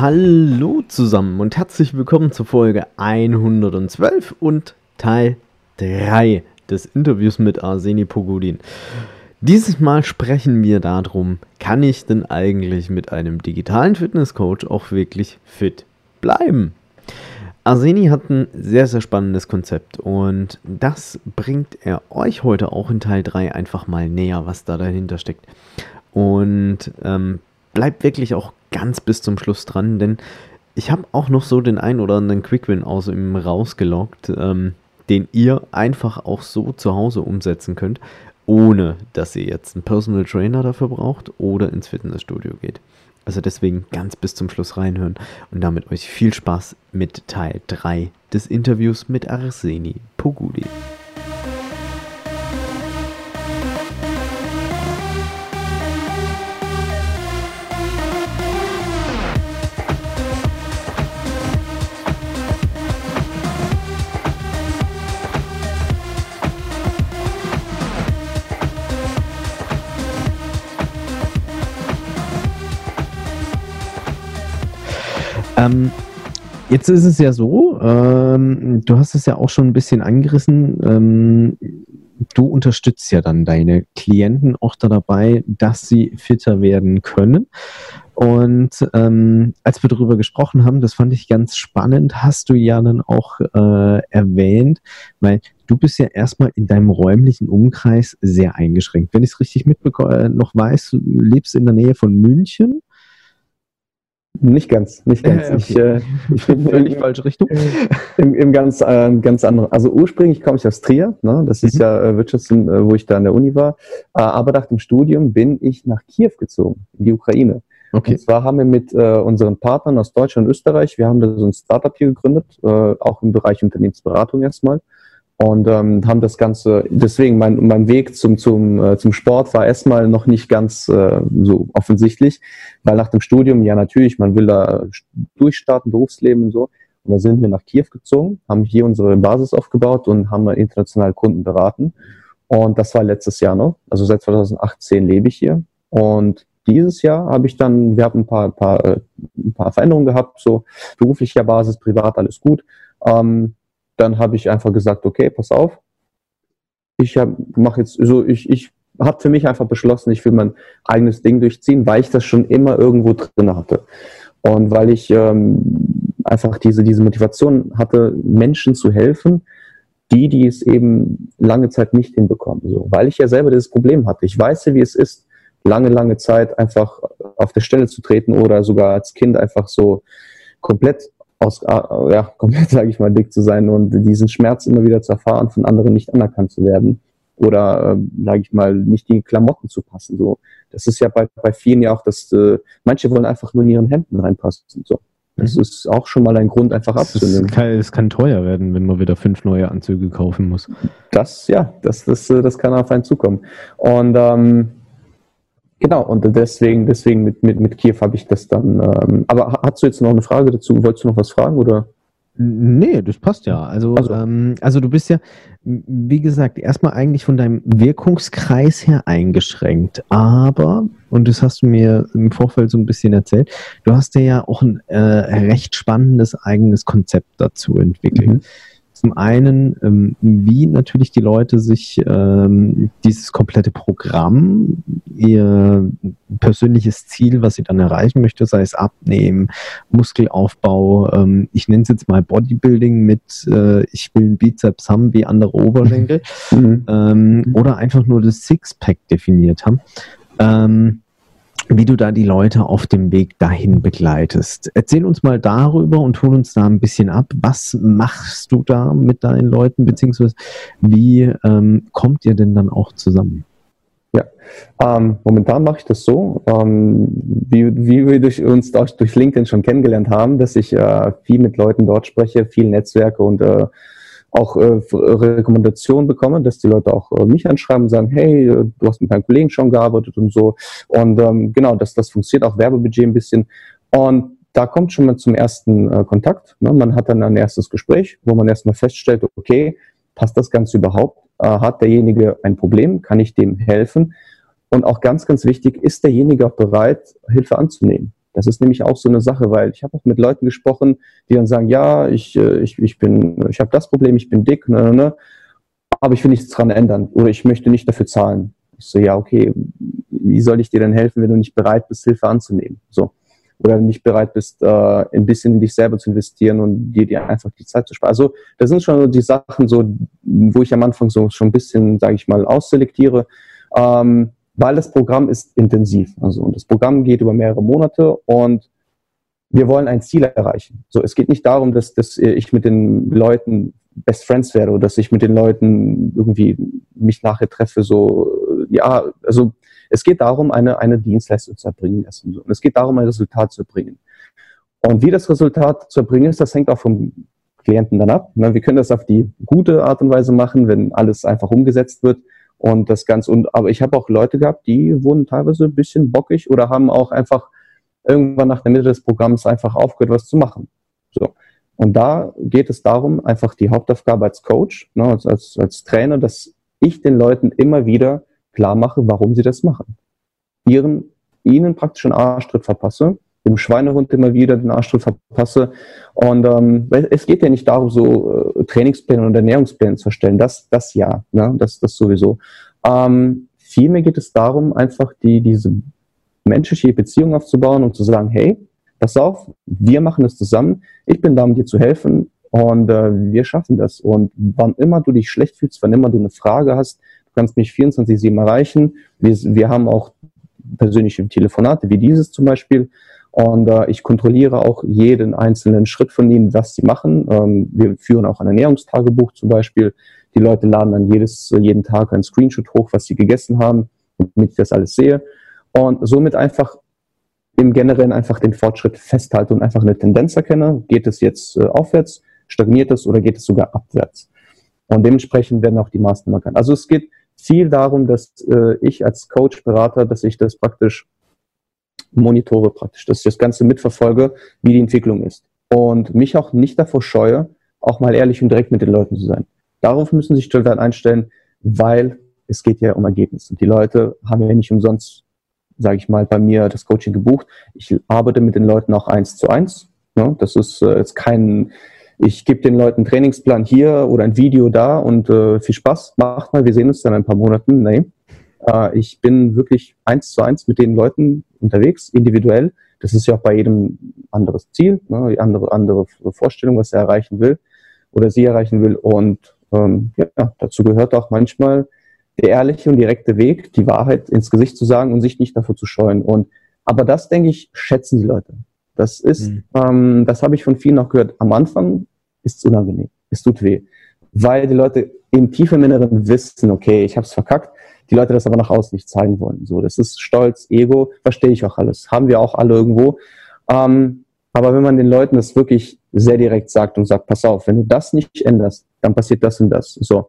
Hallo zusammen und herzlich willkommen zur Folge 112 und Teil 3 des Interviews mit Arseni Pogudin. Dieses Mal sprechen wir darum, kann ich denn eigentlich mit einem digitalen Fitnesscoach auch wirklich fit bleiben? Arseni hat ein sehr, sehr spannendes Konzept und das bringt er euch heute auch in Teil 3 einfach mal näher, was da dahinter steckt. Und ähm, bleibt wirklich auch ganz bis zum Schluss dran, denn ich habe auch noch so den ein oder anderen Quickwin aus ihm rausgelockt, ähm, den ihr einfach auch so zu Hause umsetzen könnt, ohne dass ihr jetzt einen Personal Trainer dafür braucht oder ins Fitnessstudio geht. Also deswegen ganz bis zum Schluss reinhören und damit euch viel Spaß mit Teil 3 des Interviews mit Arseni Poguli. Ähm, jetzt ist es ja so, ähm, du hast es ja auch schon ein bisschen angerissen, ähm, du unterstützt ja dann deine Klienten auch da dabei, dass sie fitter werden können. Und ähm, als wir darüber gesprochen haben, das fand ich ganz spannend, hast du ja dann auch äh, erwähnt, weil du bist ja erstmal in deinem räumlichen Umkreis sehr eingeschränkt. Wenn ich es richtig mitbekomme, äh, noch weiß, du lebst in der Nähe von München. Nicht ganz, nicht ganz. Äh, okay. Ich, äh, ich bin völlig falsche Richtung. Im, im ganz, äh, ganz anderen. Also ursprünglich komme ich aus Trier, ne? das ist mhm. ja äh, Wirtschafts, äh, wo ich da an der Uni war. Äh, aber nach dem Studium bin ich nach Kiew gezogen, in die Ukraine. Okay. Und zwar haben wir mit äh, unseren Partnern aus Deutschland und Österreich, wir haben da so ein Startup hier gegründet, äh, auch im Bereich Unternehmensberatung erstmal und ähm, haben das Ganze, deswegen mein, mein Weg zum, zum, äh, zum Sport war erstmal noch nicht ganz äh, so offensichtlich, weil nach dem Studium, ja natürlich, man will da durchstarten, Berufsleben und so. Und da sind wir nach Kiew gezogen, haben hier unsere Basis aufgebaut und haben international Kunden beraten. Und das war letztes Jahr noch. Also seit 2018 lebe ich hier. Und dieses Jahr habe ich dann, wir haben ein paar, paar, äh, ein paar Veränderungen gehabt, so beruflicher Basis, privat, alles gut. Ähm, dann habe ich einfach gesagt, okay, pass auf, ich mache jetzt so, ich, ich habe für mich einfach beschlossen, ich will mein eigenes Ding durchziehen, weil ich das schon immer irgendwo drin hatte. Und weil ich ähm, einfach diese, diese Motivation hatte, Menschen zu helfen, die, die es eben lange Zeit nicht hinbekommen. So, weil ich ja selber dieses Problem hatte. Ich weiß ja, wie es ist, lange, lange Zeit einfach auf der Stelle zu treten oder sogar als Kind einfach so komplett aus, äh, ja, komplett, sage ich mal, dick zu sein und diesen Schmerz immer wieder zu erfahren, von anderen nicht anerkannt zu werden oder, äh, sage ich mal, nicht die Klamotten zu passen. So, das ist ja bei, bei vielen ja auch, dass äh, manche wollen einfach nur in ihren Hemden reinpassen. So, das mhm. ist auch schon mal ein Grund, einfach abzunehmen. Es kann, es kann teuer werden, wenn man wieder fünf neue Anzüge kaufen muss. Das, ja, das, das, das kann auf einen zukommen. Und ähm, Genau, und deswegen, deswegen mit, mit, mit Kiew habe ich das dann. Ähm, aber hast du jetzt noch eine Frage dazu? Wolltest du noch was fragen oder? Nee, das passt ja. Also, also. Ähm, also du bist ja, wie gesagt, erstmal eigentlich von deinem Wirkungskreis her eingeschränkt. Aber, und das hast du mir im Vorfeld so ein bisschen erzählt, du hast ja auch ein äh, recht spannendes eigenes Konzept dazu entwickelt. Mhm. Zum einen, ähm, wie natürlich die Leute sich ähm, dieses komplette Programm, ihr persönliches Ziel, was sie dann erreichen möchte, sei es Abnehmen, Muskelaufbau, ähm, ich nenne es jetzt mal Bodybuilding mit, äh, ich will einen Bizeps haben wie andere Oberschenkel, mhm. ähm, oder einfach nur das Sixpack definiert haben. Wie du da die Leute auf dem Weg dahin begleitest. Erzähl uns mal darüber und hol uns da ein bisschen ab. Was machst du da mit deinen Leuten, beziehungsweise wie ähm, kommt ihr denn dann auch zusammen? Ja, ähm, momentan mache ich das so, ähm, wie, wie wir durch uns durch, durch LinkedIn schon kennengelernt haben, dass ich äh, viel mit Leuten dort spreche, viel Netzwerke und äh, auch äh, Rekommendationen bekomme, dass die Leute auch äh, mich anschreiben und sagen, hey, äh, du hast mit deinen Kollegen schon gearbeitet und so. Und ähm, genau, das, das funktioniert auch Werbebudget ein bisschen. Und da kommt schon mal zum ersten äh, Kontakt. Ne? Man hat dann ein erstes Gespräch, wo man erstmal feststellt, okay, passt das Ganze überhaupt? Äh, hat derjenige ein Problem? Kann ich dem helfen? Und auch ganz, ganz wichtig, ist derjenige auch bereit, Hilfe anzunehmen? Das ist nämlich auch so eine Sache, weil ich habe auch mit Leuten gesprochen, die dann sagen, ja, ich, äh, ich, ich bin, ich habe das Problem, ich bin dick, ne, ne, ne, aber ich will nichts dran ändern oder ich möchte nicht dafür zahlen. Ich so, ja, okay, wie soll ich dir denn helfen, wenn du nicht bereit bist, Hilfe anzunehmen? So. Oder nicht bereit bist, äh, ein bisschen in dich selber zu investieren und dir, dir einfach die Zeit zu sparen. Also, das sind schon die Sachen, so, wo ich am Anfang so schon ein bisschen, sage ich mal, ausselektiere. Ähm, weil das Programm ist intensiv. Also und das Programm geht über mehrere Monate und wir wollen ein Ziel erreichen. So, es geht nicht darum, dass, dass ich mit den Leuten Best Friends werde oder dass ich mit den Leuten irgendwie mich nachher treffe. So, ja, also es geht darum, eine, eine Dienstleistung zu erbringen. Und es geht darum, ein Resultat zu erbringen. Und wie das Resultat zu erbringen ist, das hängt auch vom Klienten dann ab. Ne, wir können das auf die gute Art und Weise machen, wenn alles einfach umgesetzt wird. Und das Ganze, und, aber ich habe auch Leute gehabt, die wurden teilweise ein bisschen bockig oder haben auch einfach irgendwann nach der Mitte des Programms einfach aufgehört, was zu machen. So. Und da geht es darum, einfach die Hauptaufgabe als Coach, ne, als, als, als Trainer, dass ich den Leuten immer wieder klar mache, warum sie das machen. Ihren, ihnen praktisch einen Arschtritt verpasse dem Schweinehund immer wieder den Arschtritt verpasse. Und ähm, es geht ja nicht darum, so äh, Trainingspläne und Ernährungspläne zu erstellen. Das, das ja, ne? das, das sowieso. Ähm, vielmehr geht es darum, einfach die, diese menschliche Beziehung aufzubauen und zu sagen, hey, pass auf, wir machen das zusammen. Ich bin da, um dir zu helfen und äh, wir schaffen das. Und wann immer du dich schlecht fühlst, wann immer du eine Frage hast, du kannst mich 24-7 erreichen. Wir, wir haben auch persönliche Telefonate wie dieses zum Beispiel. Und äh, ich kontrolliere auch jeden einzelnen Schritt von ihnen, was sie machen. Ähm, wir führen auch ein Ernährungstagebuch zum Beispiel. Die Leute laden dann jedes, jeden Tag ein Screenshot hoch, was sie gegessen haben, damit ich das alles sehe. Und somit einfach im Generellen einfach den Fortschritt festhalte und einfach eine Tendenz erkenne. Geht es jetzt äh, aufwärts, stagniert es oder geht es sogar abwärts? Und dementsprechend werden auch die Maßnahmen erkannt. Also es geht viel darum, dass äh, ich als Coach, Berater, dass ich das praktisch monitore praktisch, dass ich das Ganze mitverfolge, wie die Entwicklung ist. Und mich auch nicht davor scheue, auch mal ehrlich und direkt mit den Leuten zu sein. Darauf müssen sich Stellen einstellen, weil es geht ja um Ergebnisse. Die Leute haben ja nicht umsonst, sage ich mal, bei mir das Coaching gebucht. Ich arbeite mit den Leuten auch eins zu eins. Ne? Das ist äh, jetzt kein, ich gebe den Leuten einen Trainingsplan hier oder ein Video da und äh, viel Spaß, macht mal, wir sehen uns dann in ein paar Monaten. Nee, äh, ich bin wirklich eins zu eins mit den Leuten unterwegs, individuell. Das ist ja auch bei jedem anderes Ziel, ne, andere, andere Vorstellung, was er erreichen will oder sie erreichen will. Und ähm, ja, dazu gehört auch manchmal der ehrliche und direkte Weg, die Wahrheit ins Gesicht zu sagen und sich nicht davor zu scheuen. Und aber das, denke ich, schätzen die Leute. Das ist, mhm. ähm, das habe ich von vielen auch gehört. Am Anfang ist es unangenehm, es tut weh, weil die Leute im tiefen Inneren wissen, okay, ich habe es verkackt, die Leute das aber nach außen nicht zeigen wollen. So, das ist Stolz, Ego, verstehe ich auch alles. Haben wir auch alle irgendwo. Ähm, aber wenn man den Leuten das wirklich sehr direkt sagt und sagt, pass auf, wenn du das nicht änderst, dann passiert das und das. So,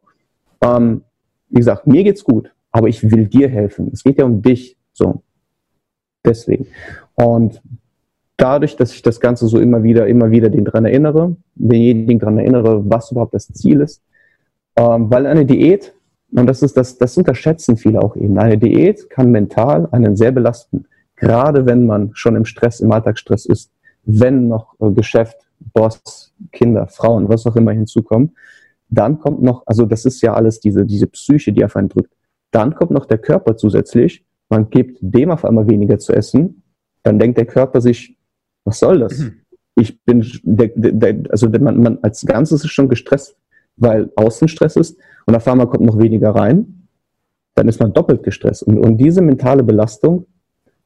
ähm, wie gesagt, mir geht's gut, aber ich will dir helfen. Es geht ja um dich. So, deswegen. Und dadurch, dass ich das Ganze so immer wieder, immer wieder den dran erinnere, denjenigen dran erinnere, was überhaupt das Ziel ist, ähm, weil eine Diät und das ist das, das unterschätzen viele auch eben. Eine Diät kann mental einen sehr belasten. Gerade wenn man schon im Stress, im Alltagsstress ist, wenn noch äh, Geschäft, Boss, Kinder, Frauen, was auch immer hinzukommen, dann kommt noch, also das ist ja alles diese, diese Psyche, die auf einen drückt. Dann kommt noch der Körper zusätzlich. Man gibt dem auf einmal weniger zu essen. Dann denkt der Körper sich, was soll das? Mhm. Ich bin, der, der, also man, man als Ganzes ist schon gestresst, weil Außenstress ist und auf einmal kommt noch weniger rein, dann ist man doppelt gestresst. Und, und diese mentale Belastung,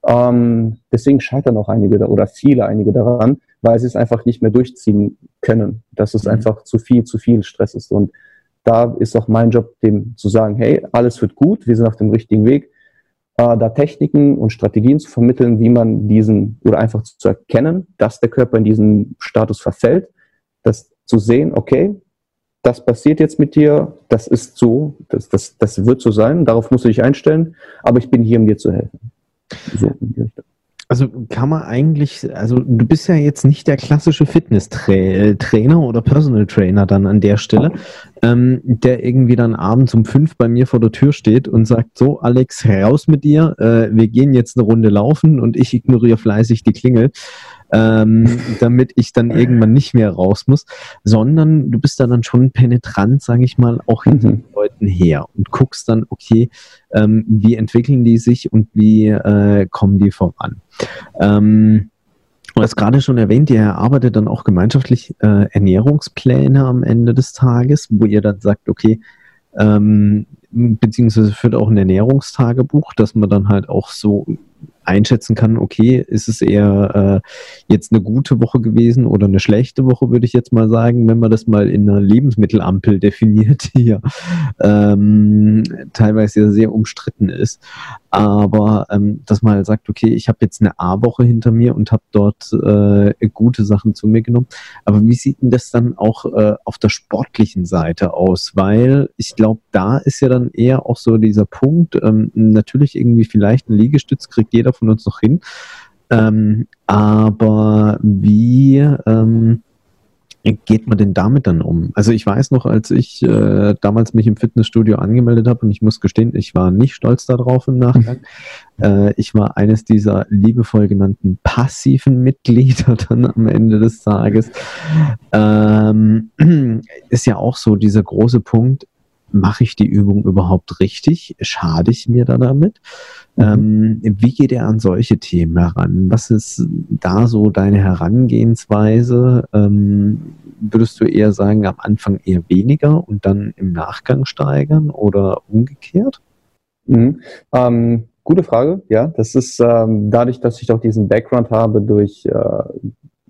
ähm, deswegen scheitern auch einige da, oder viele einige daran, weil sie es einfach nicht mehr durchziehen können, dass es mhm. einfach zu viel, zu viel Stress ist. Und da ist auch mein Job, dem zu sagen, hey, alles wird gut, wir sind auf dem richtigen Weg. äh, da Techniken und Strategien zu vermitteln, wie man diesen oder einfach zu erkennen, dass der Körper in diesen Status verfällt, das zu sehen, okay, das passiert jetzt mit dir, das ist so, das, das, das wird so sein, darauf musst du dich einstellen, aber ich bin hier, um dir zu helfen. So. Also kann man eigentlich, also du bist ja jetzt nicht der klassische Fitness-Trainer oder Personal Trainer dann an der Stelle, ähm, der irgendwie dann abends um fünf bei mir vor der Tür steht und sagt, so Alex, raus mit dir, äh, wir gehen jetzt eine Runde laufen und ich ignoriere fleißig die Klingel ähm, damit ich dann irgendwann nicht mehr raus muss, sondern du bist da dann schon penetrant, sage ich mal, auch hinter mhm. den Leuten her und guckst dann, okay, ähm, wie entwickeln die sich und wie äh, kommen die voran. Ähm, Du hast gerade schon erwähnt, ihr erarbeitet dann auch gemeinschaftlich äh, Ernährungspläne am Ende des Tages, wo ihr dann sagt, okay, ähm, beziehungsweise führt auch ein Ernährungstagebuch, dass man dann halt auch so einschätzen kann, okay, ist es eher äh, jetzt eine gute Woche gewesen oder eine schlechte Woche, würde ich jetzt mal sagen, wenn man das mal in einer Lebensmittelampel definiert, die ja ähm, teilweise sehr umstritten ist. Aber ähm, dass man halt sagt, okay, ich habe jetzt eine A-Woche hinter mir und habe dort äh, gute Sachen zu mir genommen. Aber wie sieht denn das dann auch äh, auf der sportlichen Seite aus? Weil ich glaube, da ist ja dann eher auch so dieser Punkt, ähm, natürlich irgendwie vielleicht ein Liegestütz kriegt jeder von uns noch hin. Ähm, aber wie ähm, geht man denn damit dann um? Also ich weiß noch, als ich äh, damals mich im Fitnessstudio angemeldet habe und ich muss gestehen, ich war nicht stolz darauf im Nachgang. äh, ich war eines dieser liebevoll genannten passiven Mitglieder dann am Ende des Tages. Ähm, ist ja auch so dieser große Punkt, mache ich die Übung überhaupt richtig? Schade ich mir da damit? Mhm. Ähm, wie geht er an solche Themen heran? Was ist da so deine Herangehensweise? Ähm, würdest du eher sagen, am Anfang eher weniger und dann im Nachgang steigern oder umgekehrt? Mhm. Ähm, gute Frage, ja. Das ist ähm, dadurch, dass ich auch diesen Background habe durch äh,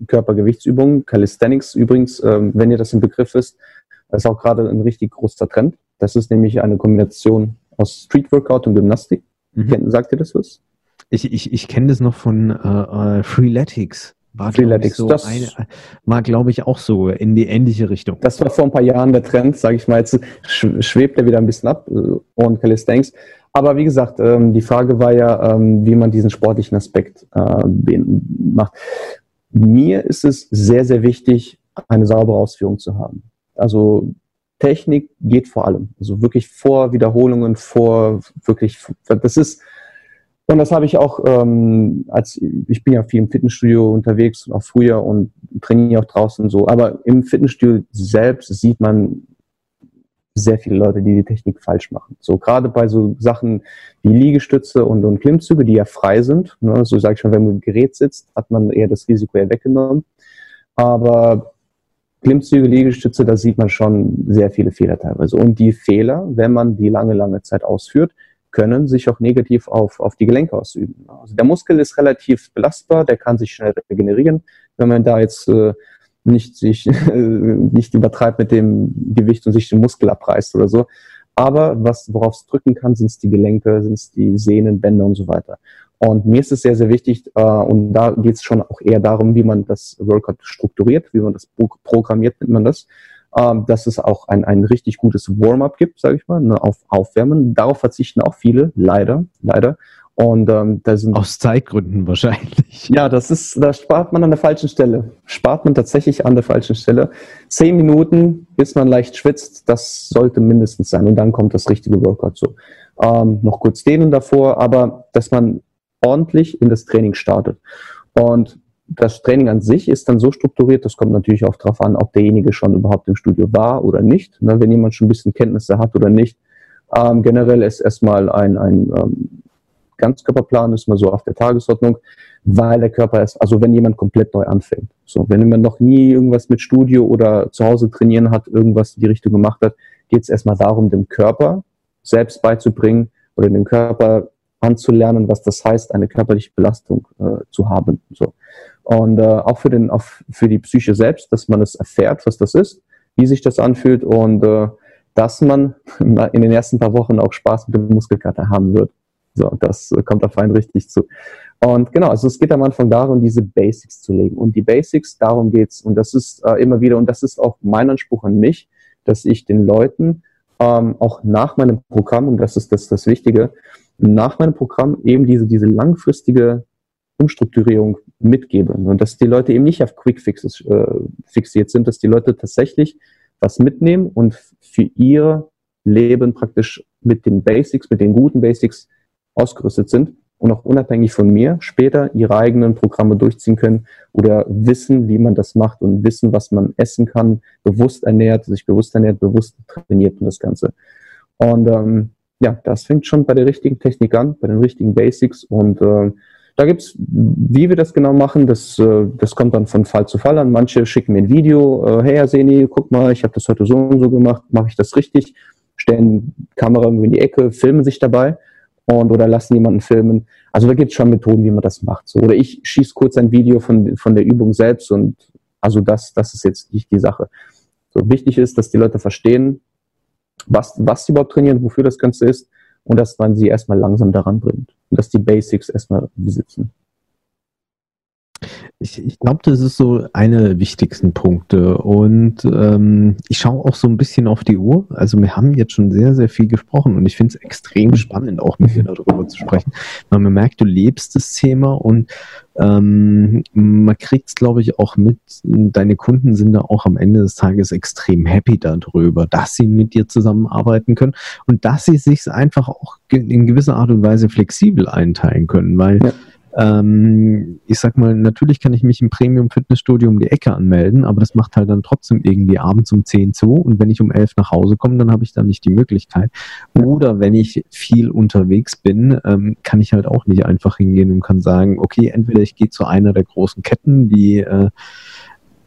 Körpergewichtsübungen, Calisthenics übrigens, ähm, wenn ihr das im Begriff ist, ist auch gerade ein richtig großer Trend. Das ist nämlich eine Kombination aus Street Workout und Gymnastik. Mhm. sagt ihr das was? Ich, ich, ich kenne das noch von äh, äh Freeletics. War, Freeletics, so das eine, war, glaube ich, auch so in die ähnliche Richtung. Das war vor ein paar Jahren der Trend, sage ich mal. Jetzt schwebt er wieder ein bisschen ab äh, und Calisthenics. Aber wie gesagt, ähm, die Frage war ja, ähm, wie man diesen sportlichen Aspekt äh, macht. Mir ist es sehr, sehr wichtig, eine saubere Ausführung zu haben. Also Technik geht vor allem. Also wirklich vor Wiederholungen, vor wirklich, das ist, und das habe ich auch, ähm, als ich bin ja viel im Fitnessstudio unterwegs und auch früher und trainiere auch draußen so. Aber im Fitnessstudio selbst sieht man sehr viele Leute, die die Technik falsch machen. So gerade bei so Sachen wie Liegestütze und, und Klimmzüge, die ja frei sind. Ne, so sage ich schon, wenn man im Gerät sitzt, hat man eher das Risiko ja weggenommen. Aber Klimmzüge, Liegestütze, da sieht man schon sehr viele Fehler teilweise. Und die Fehler, wenn man die lange, lange Zeit ausführt, können sich auch negativ auf, auf die Gelenke ausüben. Also der Muskel ist relativ belastbar, der kann sich schnell regenerieren. Wenn man da jetzt äh, nicht sich nicht übertreibt mit dem Gewicht und sich den Muskel abreißt oder so. Aber worauf es drücken kann, sind es die Gelenke, sind es die Sehnen, Bänder und so weiter. Und mir ist es sehr, sehr wichtig, äh, und da geht es schon auch eher darum, wie man das Workout strukturiert, wie man das programmiert, nennt man das, äh, dass es auch ein, ein richtig gutes Warm-up gibt, sage ich mal, ne, auf Aufwärmen. Darauf verzichten auch viele, leider, leider. Und ähm, da sind aus Zeitgründen wahrscheinlich. Ja, das ist, da spart man an der falschen Stelle. Spart man tatsächlich an der falschen Stelle. Zehn Minuten, bis man leicht schwitzt, das sollte mindestens sein. Und dann kommt das richtige Workout so. Ähm, noch kurz dehnen davor, aber dass man ordentlich in das Training startet. Und das Training an sich ist dann so strukturiert, das kommt natürlich auch darauf an, ob derjenige schon überhaupt im Studio war oder nicht. Ne, wenn jemand schon ein bisschen Kenntnisse hat oder nicht. Ähm, generell ist erstmal ein, ein ähm, Ganzkörperplan, ist mal so auf der Tagesordnung, weil der Körper ist, also wenn jemand komplett neu anfängt. So, wenn jemand noch nie irgendwas mit Studio oder zu Hause trainieren hat, irgendwas in die Richtung gemacht hat, geht es erstmal darum, dem Körper selbst beizubringen oder dem Körper anzulernen, was das heißt, eine körperliche Belastung äh, zu haben. So. Und äh, auch für, den, auch für die Psyche selbst, dass man es erfährt, was das ist, wie sich das anfühlt und äh, dass man in den ersten paar Wochen auch Spaß mit dem Muskelkater haben wird. So, das kommt auf einen richtig zu. Und genau, also es geht am Anfang darum, diese Basics zu legen. Und die Basics, darum geht's. Und das ist äh, immer wieder, und das ist auch mein Anspruch an mich, dass ich den Leuten ähm, auch nach meinem Programm, und das ist das, das Wichtige, nach meinem Programm eben diese, diese langfristige Umstrukturierung mitgebe. Und dass die Leute eben nicht auf Quick Fixes äh, fixiert sind, dass die Leute tatsächlich was mitnehmen und für ihr Leben praktisch mit den Basics, mit den guten Basics ausgerüstet sind und auch unabhängig von mir später ihre eigenen Programme durchziehen können oder wissen, wie man das macht und wissen, was man essen kann, bewusst ernährt, sich bewusst ernährt, bewusst trainiert und das Ganze. Und ähm, ja, das fängt schon bei der richtigen Technik an, bei den richtigen Basics und äh, da gibt's, wie wir das genau machen, das, äh, das kommt dann von Fall zu Fall an. Manche schicken mir ein Video, äh, hey Arseni, guck mal, ich habe das heute so und so gemacht, mache ich das richtig? Stellen Kamera in die Ecke, filmen sich dabei und oder lassen jemanden filmen. Also da gibt es schon Methoden, wie man das macht. So. Oder ich schieße kurz ein Video von, von der Übung selbst und also das, das ist jetzt nicht die Sache. So wichtig ist, dass die Leute verstehen, was, was sie überhaupt trainieren, wofür das Ganze ist und dass man sie erstmal langsam daran bringt und dass die Basics erstmal besitzen. Ich, ich glaube, das ist so eine der wichtigsten Punkte. Und ähm, ich schaue auch so ein bisschen auf die Uhr. Also wir haben jetzt schon sehr, sehr viel gesprochen und ich finde es extrem spannend, auch mit dir darüber zu sprechen. Weil man merkt, du lebst das Thema und ähm, man kriegt es, glaube ich, auch mit. Deine Kunden sind da auch am Ende des Tages extrem happy darüber, dass sie mit dir zusammenarbeiten können und dass sie sich einfach auch in gewisser Art und Weise flexibel einteilen können, weil ja ähm, ich sag mal, natürlich kann ich mich im Premium-Fitnessstudio um die Ecke anmelden, aber das macht halt dann trotzdem irgendwie abends um 10 zu und wenn ich um 11 nach Hause komme, dann habe ich da nicht die Möglichkeit. Oder wenn ich viel unterwegs bin, ähm, kann ich halt auch nicht einfach hingehen und kann sagen, okay, entweder ich gehe zu einer der großen Ketten, wie äh,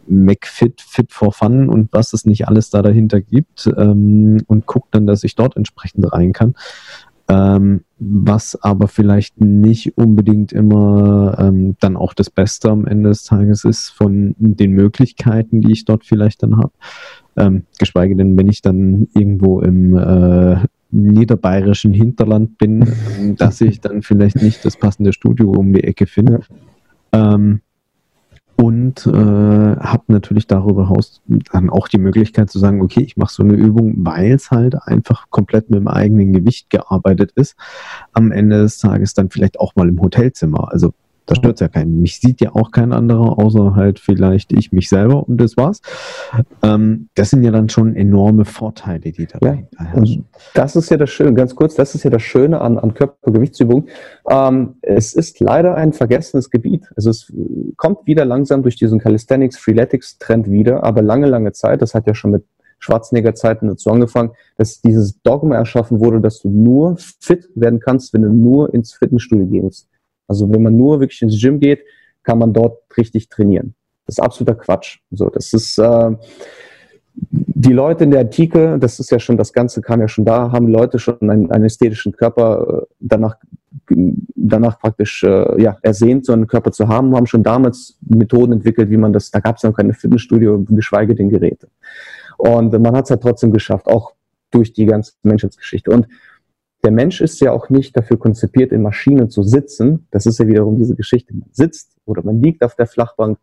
McFit, Fit for Fun und was es nicht alles da dahinter gibt ähm, und gucke dann, dass ich dort entsprechend rein kann ähm, was aber vielleicht nicht unbedingt immer ähm, dann auch das Beste am Ende des Tages ist von den Möglichkeiten, die ich dort vielleicht dann habe. Ähm, geschweige denn, wenn ich dann irgendwo im äh, niederbayerischen Hinterland bin, dass ich dann vielleicht nicht das passende Studio um die Ecke finde. Ähm, und äh, habe natürlich darüber hinaus dann auch die Möglichkeit zu sagen, okay, ich mache so eine Übung, weil es halt einfach komplett mit dem eigenen Gewicht gearbeitet ist, am Ende des Tages dann vielleicht auch mal im Hotelzimmer. Also da stört ja keinen. Mich sieht ja auch kein anderer, außer halt vielleicht ich mich selber und das war's. Ähm, das sind ja dann schon enorme Vorteile, die da ja, herrschen. Das ist ja das Schöne, ganz kurz, das ist ja das Schöne an, an Körpergewichtsübungen. Ähm, es ist leider ein vergessenes Gebiet. Also es kommt wieder langsam durch diesen Calisthenics, Freeletics Trend wieder, aber lange, lange Zeit, das hat ja schon mit Schwarzenegger-Zeiten dazu angefangen, dass dieses Dogma erschaffen wurde, dass du nur fit werden kannst, wenn du nur ins Fitnessstudio gehst. Also wenn man nur wirklich ins Gym geht, kann man dort richtig trainieren. Das ist absoluter Quatsch. So, das ist äh, die Leute in der Antike, das ist ja schon, das Ganze kam ja schon da, haben Leute schon einen, einen ästhetischen Körper äh, danach, danach praktisch äh, ja, ersehnt, so einen Körper zu haben, haben schon damals Methoden entwickelt, wie man das, da gab es noch keine Fitnessstudio, geschweige denn Geräte. Und man hat es halt trotzdem geschafft, auch durch die ganze Menschheitsgeschichte. Und der Mensch ist ja auch nicht dafür konzipiert, in Maschinen zu sitzen. Das ist ja wiederum diese Geschichte. Man sitzt oder man liegt auf der Flachbank.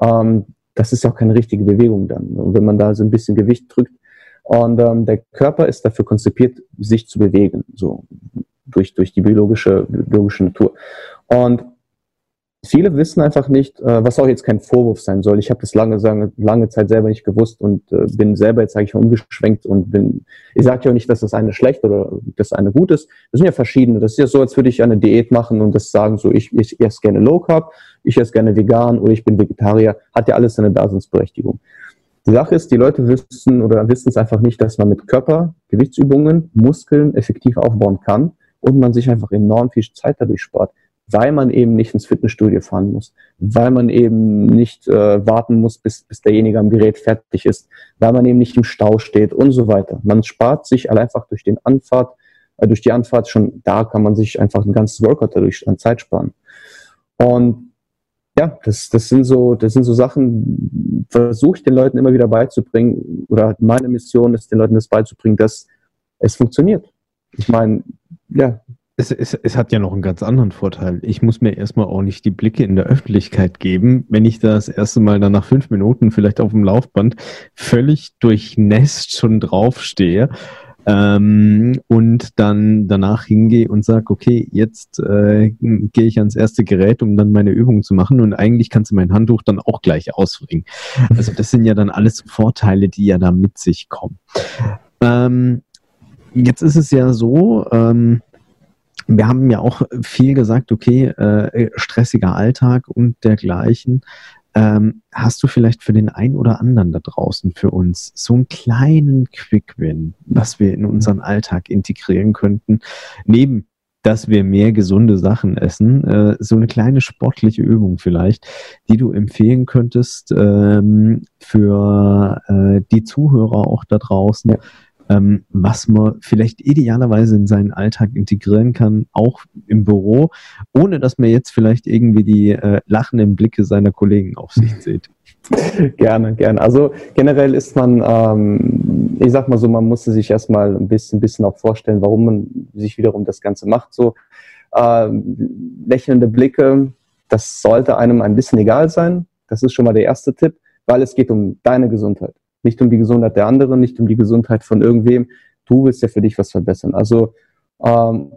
Ähm, das ist ja auch keine richtige Bewegung dann, wenn man da so ein bisschen Gewicht drückt. Und ähm, der Körper ist dafür konzipiert, sich zu bewegen, so durch, durch die biologische, biologische Natur. Und viele wissen einfach nicht, äh, was auch jetzt kein Vorwurf sein soll. Ich habe das lange, lange, lange Zeit selber nicht gewusst und äh, bin selber jetzt, sage ich mal, umgeschwenkt und bin, ich sage ja auch nicht, dass das eine schlecht oder das eine gut ist. Das sind ja verschiedene. Das ist ja so, als würde ich eine Diät machen und das sagen, so ich, ich esse gerne Low Carb, ich esse gerne vegan oder ich bin Vegetarier. Hat ja alles seine Daseinsberechtigung. Die Sache ist, die Leute wissen oder wissen es einfach nicht, dass man mit Körper, Gewichtsübungen, Muskeln effektiv aufbauen kann und man sich einfach enorm viel Zeit dadurch spart weil man eben nicht ins Fitnessstudio fahren muss, weil man eben nicht äh, warten muss, bis, bis derjenige am Gerät fertig ist, weil man eben nicht im Stau steht und so weiter. Man spart sich einfach durch den Anfahrt, äh, durch die Anfahrt schon, da kann man sich einfach ein ganzes Workout dadurch an Zeit sparen. Und ja, das, das sind so, das sind so Sachen, versuche ich den Leuten immer wieder beizubringen, oder meine Mission ist, den Leuten das beizubringen, dass es funktioniert. Ich meine, ja, es, es, es hat ja noch einen ganz anderen Vorteil. Ich muss mir erstmal auch nicht die Blicke in der Öffentlichkeit geben, wenn ich das erste Mal dann nach fünf Minuten vielleicht auf dem Laufband völlig durchnässt schon draufstehe ähm, und dann danach hingehe und sage, okay, jetzt äh, gehe ich ans erste Gerät, um dann meine Übung zu machen und eigentlich kannst du mein Handtuch dann auch gleich ausbringen. Also das sind ja dann alles Vorteile, die ja da mit sich kommen. Ähm, jetzt ist es ja so, ähm, wir haben ja auch viel gesagt, okay, äh, stressiger Alltag und dergleichen. Ähm, hast du vielleicht für den einen oder anderen da draußen für uns so einen kleinen Quick-Win, was wir in unseren Alltag integrieren könnten, neben dass wir mehr gesunde Sachen essen, äh, so eine kleine sportliche Übung vielleicht, die du empfehlen könntest ähm, für äh, die Zuhörer auch da draußen, ja ähm, was man vielleicht idealerweise in seinen Alltag integrieren kann, auch im Büro, ohne dass man jetzt vielleicht irgendwie die äh, lachenden Blicke seiner Kollegen auf sich sieht. Gerne, gerne. Also generell ist man, ähm, ich sag mal so, man musste sich erstmal ein bisschen, bisschen auch vorstellen, warum man sich wiederum das Ganze macht. So ähm, lächelnde Blicke, das sollte einem ein bisschen egal sein. Das ist schon mal der erste Tipp, weil es geht um deine Gesundheit nicht um die Gesundheit der anderen, nicht um die Gesundheit von irgendwem. Du willst ja für dich was verbessern. Also ähm,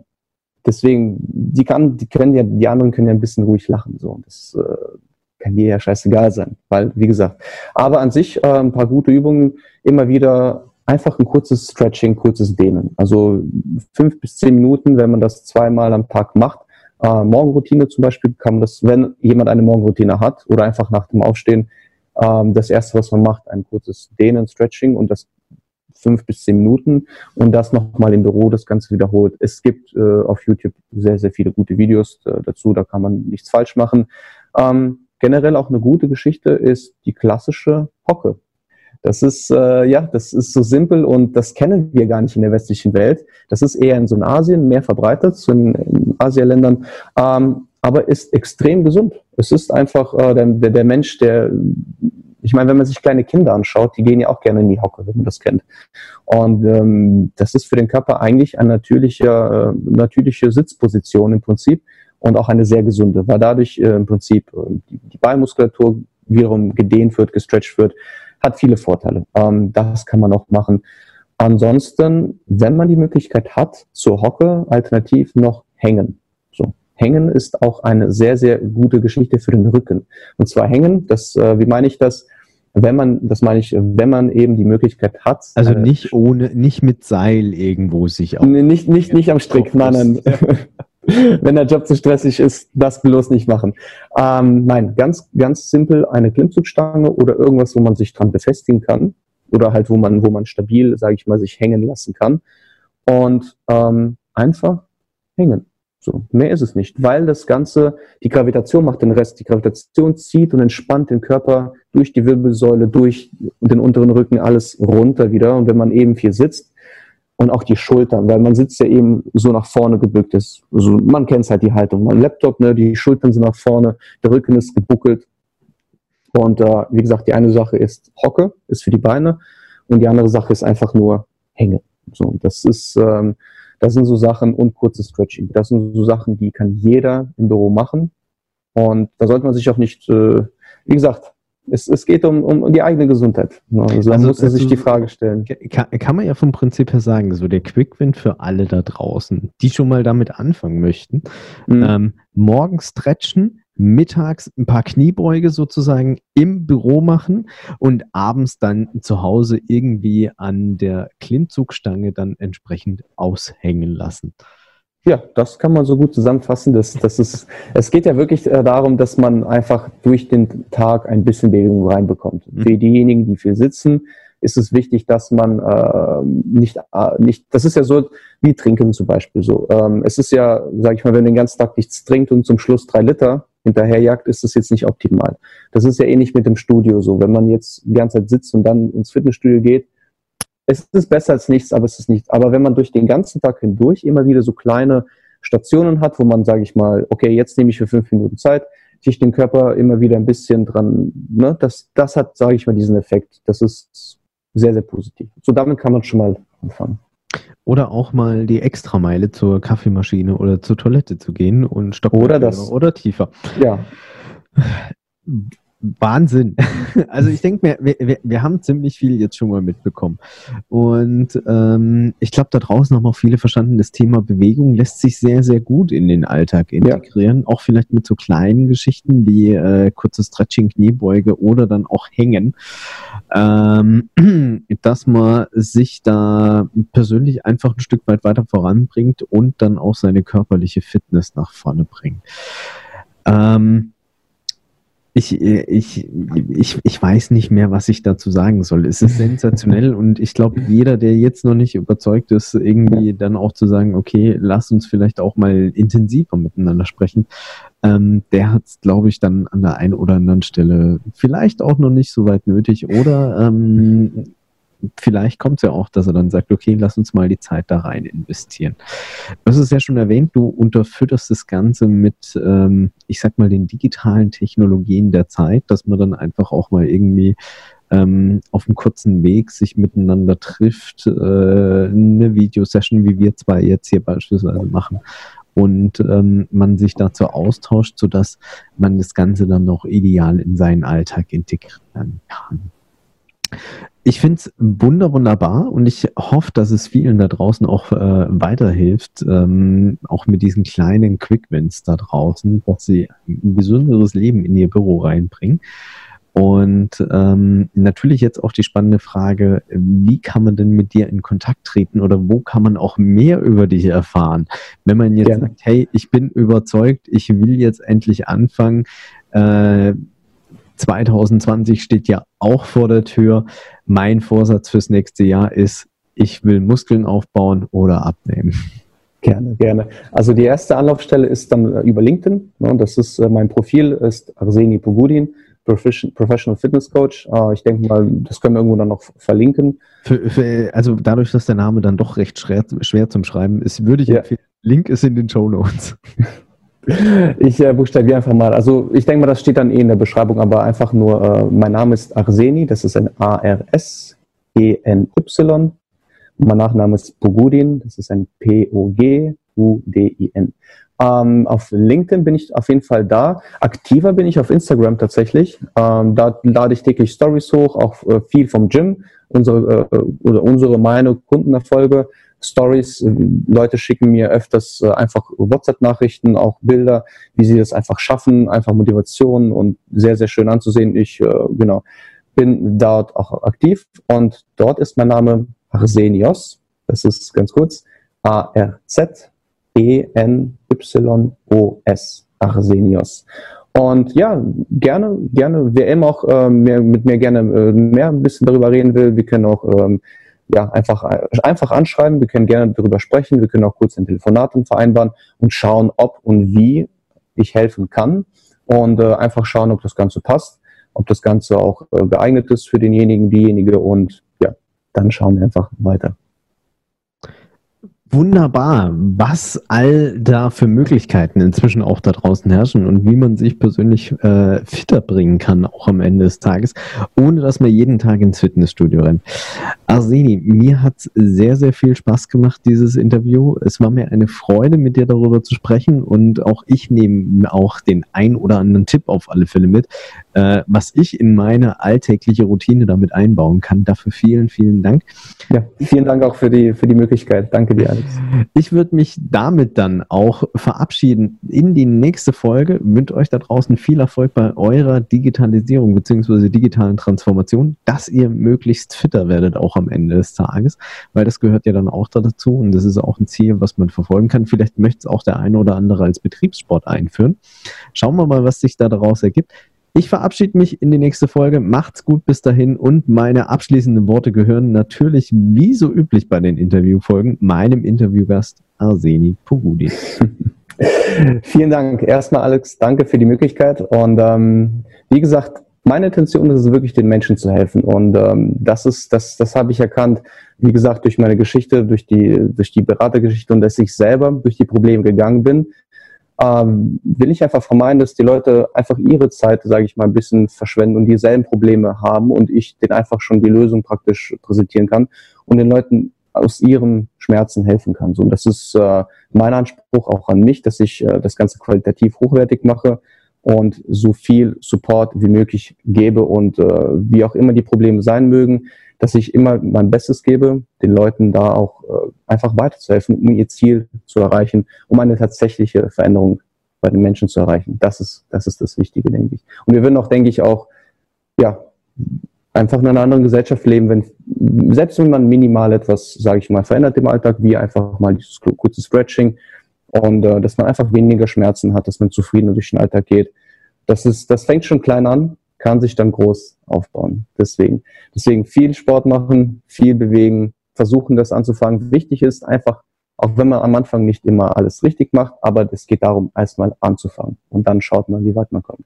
deswegen, die kann, die können ja, die anderen können ja ein bisschen ruhig lachen. So, das äh, kann dir ja scheißegal sein, weil wie gesagt. Aber an sich äh, ein paar gute Übungen, immer wieder einfach ein kurzes Stretching, kurzes Dehnen. Also fünf bis zehn Minuten, wenn man das zweimal am Tag macht. Äh, Morgenroutine zum Beispiel kann man das, wenn jemand eine Morgenroutine hat oder einfach nach dem Aufstehen ähm, das erste, was man macht, ein kurzes Dehnen, Stretching und das fünf bis zehn Minuten und das nochmal im Büro das Ganze wiederholt. Es gibt äh, auf YouTube sehr, sehr viele gute Videos äh, dazu, da kann man nichts falsch machen. Ähm, generell auch eine gute Geschichte ist die klassische Hocke. Das ist, äh, ja, das ist so simpel und das kennen wir gar nicht in der westlichen Welt. Das ist eher in so in Asien mehr verbreitet, so in, in Asialändern. Ähm, aber ist extrem gesund. Es ist einfach äh, der, der Mensch, der, ich meine, wenn man sich kleine Kinder anschaut, die gehen ja auch gerne in die Hocke, wenn man das kennt. Und ähm, das ist für den Körper eigentlich eine natürliche, äh, natürliche Sitzposition im Prinzip und auch eine sehr gesunde, weil dadurch äh, im Prinzip äh, die, die Beinmuskulatur wiederum gedehnt wird, gestretcht wird, hat viele Vorteile. Ähm, das kann man auch machen. Ansonsten, wenn man die Möglichkeit hat, zur Hocke alternativ noch hängen. Hängen ist auch eine sehr, sehr gute Geschichte für den Rücken. Und zwar Hängen, das, äh, wie meine ich das? Wenn man, das meine ich, wenn man eben die Möglichkeit hat. Also nicht ohne, nicht mit Seil irgendwo sich auf. Nicht, nicht, nicht am Strick, nein, nein. wenn der Job zu stressig ist, das bloß nicht machen. Ähm, nein, ganz, ganz simpel eine Klimmzugstange oder irgendwas, wo man sich dran befestigen kann oder halt wo man, wo man stabil, sage ich mal, sich hängen lassen kann und ähm, einfach hängen. So, mehr ist es nicht, weil das Ganze, die Gravitation macht den Rest. Die Gravitation zieht und entspannt den Körper durch die Wirbelsäule, durch den unteren Rücken, alles runter wieder. Und wenn man eben viel sitzt und auch die Schultern, weil man sitzt ja eben so nach vorne gebückt ist. Also man kennt halt die Haltung. Mein Laptop, ne, die Schultern sind nach vorne, der Rücken ist gebuckelt. Und äh, wie gesagt, die eine Sache ist Hocke, ist für die Beine. Und die andere Sache ist einfach nur Hänge. So, das ist, ähm, das sind so Sachen und kurzes Stretching. Das sind so Sachen, die kann jeder im Büro machen. Und da sollte man sich auch nicht, äh, wie gesagt, es, es geht um, um die eigene Gesundheit. Also, also muss man sich die Frage stellen. Kann, kann man ja vom Prinzip her sagen, so der Quick-Win für alle da draußen, die schon mal damit anfangen möchten. Mhm. Ähm, morgens stretchen, mittags ein paar Kniebeuge sozusagen im Büro machen und abends dann zu Hause irgendwie an der Klimmzugstange dann entsprechend aushängen lassen. Ja, das kann man so gut zusammenfassen. Das, das ist, es geht ja wirklich äh, darum, dass man einfach durch den Tag ein bisschen Bewegung reinbekommt. Mhm. Für diejenigen, die viel sitzen, ist es wichtig, dass man äh, nicht, äh, nicht, das ist ja so wie Trinken zum Beispiel so. Ähm, es ist ja, sag ich mal, wenn man den ganzen Tag nichts trinkt und zum Schluss drei Liter, hinterherjagt, ist das jetzt nicht optimal. Das ist ja ähnlich mit dem Studio so. Wenn man jetzt die ganze Zeit sitzt und dann ins Fitnessstudio geht, es ist besser als nichts, aber es ist nichts. Aber wenn man durch den ganzen Tag hindurch immer wieder so kleine Stationen hat, wo man, sage ich mal, okay, jetzt nehme ich für fünf Minuten Zeit, sich den Körper immer wieder ein bisschen dran, ne, das, das hat, sage ich mal, diesen Effekt. Das ist sehr, sehr positiv. So damit kann man schon mal anfangen. Oder auch mal die Extrameile zur Kaffeemaschine oder zur Toilette zu gehen und Stock oder das oder tiefer. Ja. Wahnsinn. Also ich denke, wir, wir, wir haben ziemlich viel jetzt schon mal mitbekommen. Und ähm, ich glaube, da draußen haben auch viele verstanden, das Thema Bewegung lässt sich sehr, sehr gut in den Alltag integrieren. Ja. Auch vielleicht mit so kleinen Geschichten wie äh, kurzes Stretching, Kniebeuge oder dann auch Hängen. Ähm, dass man sich da persönlich einfach ein Stück weit weiter voranbringt und dann auch seine körperliche Fitness nach vorne bringt. Ähm, ich, ich, ich, ich weiß nicht mehr, was ich dazu sagen soll. Es ist sensationell und ich glaube, jeder, der jetzt noch nicht überzeugt ist, irgendwie dann auch zu sagen, okay, lass uns vielleicht auch mal intensiver miteinander sprechen, ähm, der hat es, glaube ich, dann an der einen oder anderen Stelle vielleicht auch noch nicht so weit nötig oder ähm, vielleicht kommt es ja auch, dass er dann sagt, okay, lass uns mal die Zeit da rein investieren. Du hast es ja schon erwähnt, du unterfütterst das Ganze mit, ähm, ich sag mal, den digitalen Technologien der Zeit, dass man dann einfach auch mal irgendwie ähm, auf einem kurzen Weg sich miteinander trifft, äh, eine Videosession, wie wir zwei jetzt hier beispielsweise machen, und ähm, man sich dazu austauscht, sodass man das Ganze dann noch ideal in seinen Alltag integrieren kann ich finde es wunder wunderbar und ich hoffe, dass es vielen da draußen auch äh, weiterhilft, ähm, auch mit diesen kleinen Quick-Wins da draußen, dass sie ein gesünderes Leben in ihr Büro reinbringen. Und ähm, natürlich jetzt auch die spannende Frage, wie kann man denn mit dir in Kontakt treten oder wo kann man auch mehr über dich erfahren? Wenn man jetzt Gerne. sagt, hey, ich bin überzeugt, ich will jetzt endlich anfangen, äh, 2020 steht ja auch vor der Tür. Mein Vorsatz fürs nächste Jahr ist, ich will Muskeln aufbauen oder abnehmen. Gerne, gerne. Also die erste Anlaufstelle ist dann äh, über LinkedIn. Ne, das ist äh, mein Profil, ist Arseni Pogudin, Professional Fitness Coach. Äh, ich denke mal, das können wir irgendwo dann noch verlinken. Für, für, also dadurch, dass der Name dann doch recht schwer, schwer zum Schreiben ist, würde ich ja. empfehlen, Link ist in den Show Notes. Ich äh, buchstabiere einfach mal. Also ich denke mal, das steht dann eh in der Beschreibung, aber einfach nur, äh, mein Name ist Arseni, das ist ein A-R-S-E-N-Y. Mein Nachname ist Pogudin, das ist ein P-O-G-U-D-I-N. Ähm, auf LinkedIn bin ich auf jeden Fall da. Aktiver bin ich auf Instagram tatsächlich. Ähm, da lade ich täglich Stories hoch, auch äh, viel vom Gym, unsere äh, oder unsere meine Kundenerfolge Stories. Leute schicken mir öfters äh, einfach WhatsApp-Nachrichten, auch Bilder, wie sie das einfach schaffen, einfach Motivation und sehr, sehr schön anzusehen. Ich, äh, genau, bin dort auch aktiv und dort ist mein Name Arsenios. Das ist ganz kurz. A-R-Z-E-N-Y-O-S. Arsenios. Und ja, gerne, gerne, wer immer auch äh, mehr, mit mir gerne äh, mehr ein bisschen darüber reden will, wir können auch ähm, ja, einfach, einfach anschreiben. Wir können gerne darüber sprechen. Wir können auch kurz ein Telefonat vereinbaren und schauen, ob und wie ich helfen kann. Und äh, einfach schauen, ob das Ganze passt, ob das Ganze auch äh, geeignet ist für denjenigen, diejenige. Und ja, dann schauen wir einfach weiter. Wunderbar, was all da für Möglichkeiten inzwischen auch da draußen herrschen und wie man sich persönlich äh, fitter bringen kann, auch am Ende des Tages, ohne dass man jeden Tag ins Fitnessstudio rennt. Arseni, mir hat sehr, sehr viel Spaß gemacht, dieses Interview. Es war mir eine Freude, mit dir darüber zu sprechen und auch ich nehme auch den ein oder anderen Tipp auf alle Fälle mit, äh, was ich in meine alltägliche Routine damit einbauen kann. Dafür vielen, vielen Dank. Ja, vielen Dank auch für die, für die Möglichkeit. Danke dir. Ich würde mich damit dann auch verabschieden in die nächste Folge. Wünsche euch da draußen viel Erfolg bei eurer Digitalisierung bzw. digitalen Transformation, dass ihr möglichst fitter werdet, auch am Ende des Tages, weil das gehört ja dann auch dazu und das ist auch ein Ziel, was man verfolgen kann. Vielleicht möchte es auch der eine oder andere als Betriebssport einführen. Schauen wir mal, was sich da daraus ergibt. Ich verabschiede mich in die nächste Folge. Macht's gut bis dahin und meine abschließenden Worte gehören natürlich wie so üblich bei den Interviewfolgen meinem Interviewgast Arseni Pogudi. Vielen Dank. Erstmal Alex, danke für die Möglichkeit und ähm, wie gesagt, meine Intention ist es wirklich, den Menschen zu helfen. Und ähm, das ist, das, das habe ich erkannt, wie gesagt, durch meine Geschichte, durch die, durch die Beratergeschichte und dass ich selber durch die Probleme gegangen bin ähm, will ich einfach vermeiden, dass die Leute einfach ihre Zeit, sage ich mal, ein bisschen verschwenden und dieselben Probleme haben und ich denen einfach schon die Lösung praktisch präsentieren kann und den Leuten aus ihren Schmerzen helfen kann. So, und das ist äh, mein Anspruch auch an mich, dass ich äh, das Ganze qualitativ hochwertig mache und so viel Support wie möglich gebe und äh, wie auch immer die Probleme sein mögen, dass ich immer mein Bestes gebe, den Leuten da auch äh, einfach weiterzuhelfen, um ihr Ziel zu erreichen, um eine tatsächliche Veränderung bei den Menschen zu erreichen. Das ist, das ist das Wichtige, denke ich. Und wir würden auch, denke ich, auch, ja, einfach in einer anderen Gesellschaft leben, wenn, selbst wenn man minimal etwas, sage ich mal, verändert im Alltag, wie einfach mal dieses kurze Stretching und äh, dass man einfach weniger Schmerzen hat, dass man zufriedener durch den Alltag geht. Das ist, das fängt schon klein an, kann sich dann groß aufbauen. Deswegen, deswegen viel Sport machen, viel bewegen, versuchen das anzufangen. Wichtig ist einfach, auch wenn man am Anfang nicht immer alles richtig macht, aber es geht darum, erstmal anzufangen und dann schaut man, wie weit man kommt.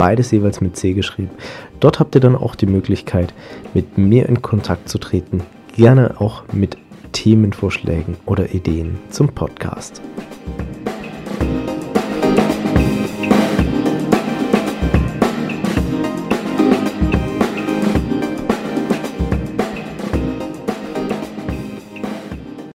beides jeweils mit C geschrieben. Dort habt ihr dann auch die Möglichkeit, mit mir in Kontakt zu treten, gerne auch mit Themenvorschlägen oder Ideen zum Podcast.